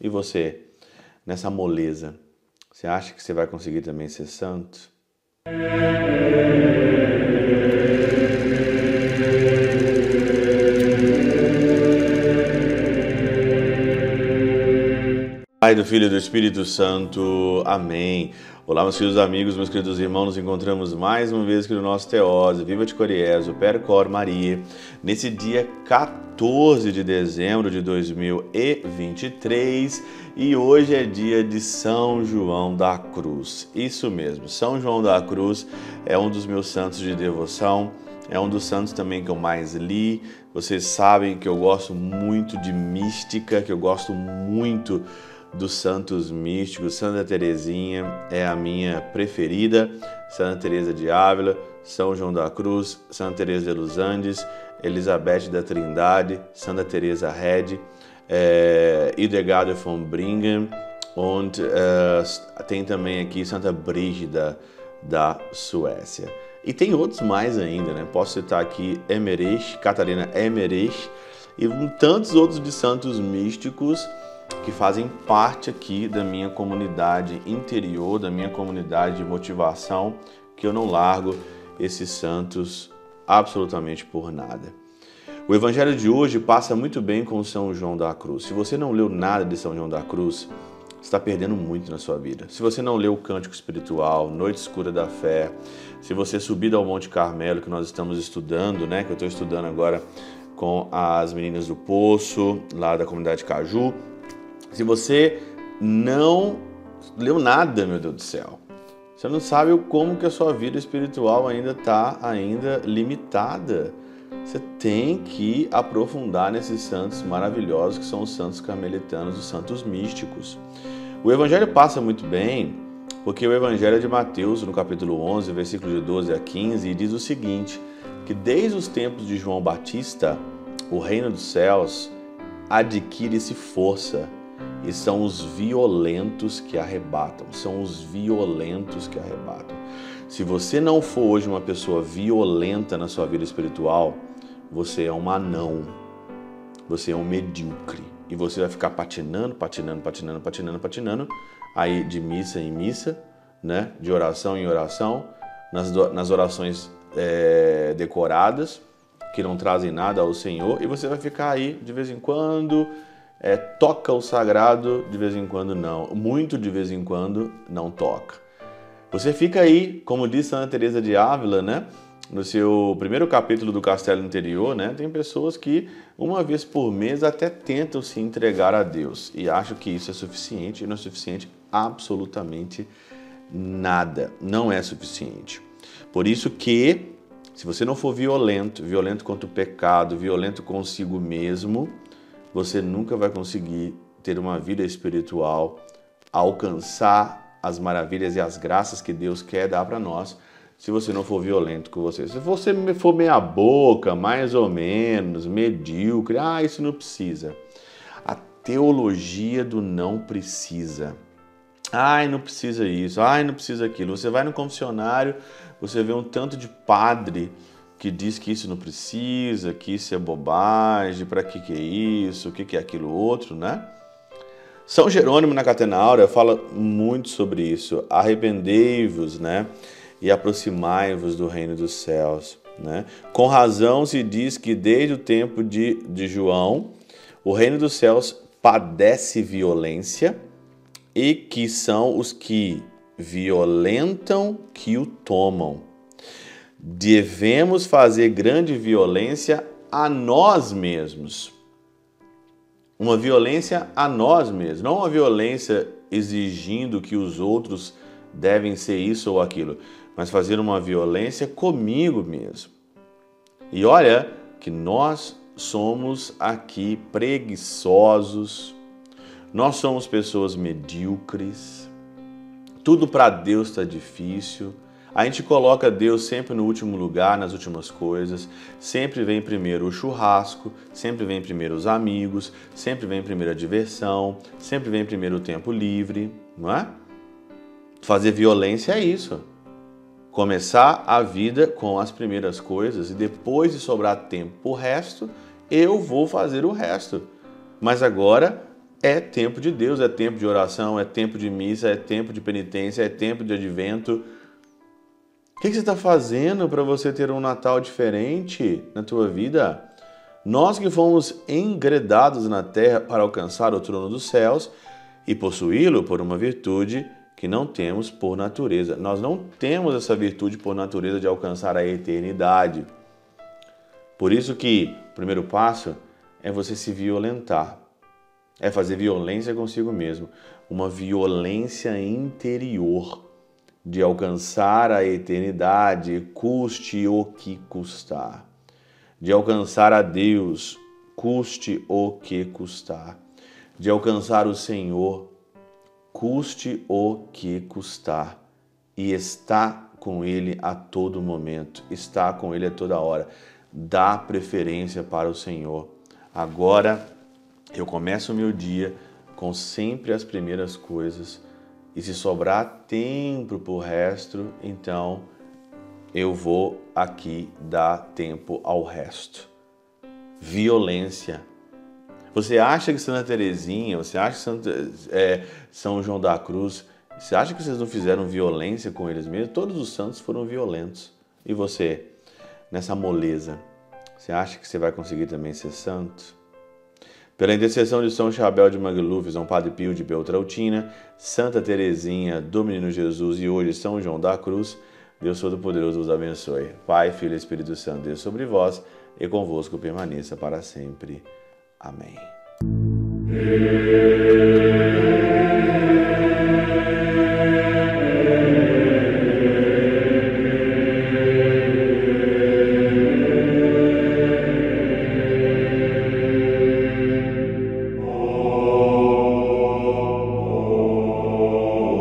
E você, nessa moleza, você acha que você vai conseguir também ser santo? Pai do Filho e do Espírito Santo. Amém. Olá, meus queridos amigos, meus queridos irmãos, nos encontramos mais uma vez aqui no nosso Teose, Viva de Coriezo, Percor Maria, nesse dia 14 de dezembro de 2023 e hoje é dia de São João da Cruz. Isso mesmo, São João da Cruz é um dos meus santos de devoção. É um dos santos também que eu mais li. Vocês sabem que eu gosto muito de mística, que eu gosto muito dos santos místicos. Santa Teresinha é a minha preferida. Santa Teresa de Ávila, São João da Cruz, Santa Teresa de Los Andes, Elizabeth da Trindade, Santa Teresa Red, é, Hildegard von Bingen und uh, tem também aqui Santa Brígida da Suécia. E tem outros mais ainda, né? Posso citar aqui Emmerich, Catarina Emmerich e tantos outros de santos místicos que fazem parte aqui da minha comunidade interior, da minha comunidade de motivação, que eu não largo esses santos absolutamente por nada. O evangelho de hoje passa muito bem com São João da Cruz. Se você não leu nada de São João da Cruz, está perdendo muito na sua vida. Se você não leu o Cântico Espiritual, Noite Escura da Fé, se você subir ao Monte Carmelo, que nós estamos estudando, né, que eu estou estudando agora com as meninas do Poço, lá da comunidade Caju, se você não leu nada, meu Deus do céu, você não sabe como que a sua vida espiritual ainda está ainda limitada. Você tem que aprofundar nesses santos maravilhosos que são os santos carmelitanos, os santos místicos. O evangelho passa muito bem, porque o evangelho é de Mateus, no capítulo 11, versículo de 12 a 15, diz o seguinte: que desde os tempos de João Batista, o reino dos céus adquire-se força e são os violentos que arrebatam. São os violentos que arrebatam. Se você não for hoje uma pessoa violenta na sua vida espiritual, você é um anão. Você é um medíocre. E você vai ficar patinando, patinando, patinando, patinando, patinando, aí de missa em missa, né? de oração em oração, nas, nas orações é, decoradas, que não trazem nada ao Senhor, e você vai ficar aí de vez em quando é, toca o sagrado, de vez em quando não, muito de vez em quando não toca. Você fica aí, como diz Santa Teresa de Ávila, né? No seu primeiro capítulo do Castelo Interior, né? Tem pessoas que uma vez por mês até tentam se entregar a Deus e acham que isso é suficiente e não é suficiente absolutamente nada. Não é suficiente. Por isso que se você não for violento, violento contra o pecado, violento consigo mesmo, você nunca vai conseguir ter uma vida espiritual, alcançar as maravilhas e as graças que Deus quer dar para nós, se você não for violento com você. Se você for meia boca, mais ou menos, medíocre, ah, isso não precisa. A teologia do não precisa. Ai, não precisa isso, ai, não precisa aquilo. Você vai no confessionário, você vê um tanto de padre que diz que isso não precisa, que isso é bobagem, para que, que é isso, o que, que é aquilo outro, né? São Jerônimo na Catena Áurea fala muito sobre isso. Arrependei-vos, né? E aproximai-vos do reino dos céus, né? Com razão se diz que desde o tempo de, de João, o reino dos céus padece violência e que são os que violentam que o tomam devemos fazer grande violência a nós mesmos. Uma violência a nós mesmos, não uma violência exigindo que os outros devem ser isso ou aquilo, mas fazer uma violência comigo mesmo. E olha que nós somos aqui preguiçosos, nós somos pessoas medíocres, tudo para Deus está difícil a gente coloca Deus sempre no último lugar, nas últimas coisas. Sempre vem primeiro o churrasco, sempre vem primeiro os amigos, sempre vem primeiro a diversão, sempre vem primeiro o tempo livre, não é? Fazer violência é isso. Começar a vida com as primeiras coisas e depois de sobrar tempo o resto, eu vou fazer o resto. Mas agora é tempo de Deus, é tempo de oração, é tempo de missa, é tempo de penitência, é tempo de advento. O que você está fazendo para você ter um Natal diferente na tua vida? Nós que fomos engredados na terra para alcançar o trono dos céus e possuí-lo por uma virtude que não temos por natureza. Nós não temos essa virtude por natureza de alcançar a eternidade. Por isso que o primeiro passo é você se violentar é fazer violência consigo mesmo, uma violência interior de alcançar a eternidade, custe o que custar, de alcançar a Deus, custe o que custar, de alcançar o Senhor, custe o que custar, e está com Ele a todo momento, está com Ele a toda hora. Dá preferência para o Senhor. Agora, eu começo o meu dia com sempre as primeiras coisas e se sobrar tempo para o resto, então eu vou aqui dar tempo ao resto. Violência. Você acha que Santa Teresinha, você acha que Santa, é, São João da Cruz, você acha que vocês não fizeram violência com eles mesmos? Todos os santos foram violentos. E você, nessa moleza, você acha que você vai conseguir também ser santo? Pela intercessão de São Chabel de Mangluf, São Padre Pio de Beltrautina, Santa Teresinha do Menino Jesus e hoje São João da Cruz, Deus Todo-Poderoso os abençoe. Pai, Filho e Espírito Santo, Deus sobre vós e convosco permaneça para sempre. Amém.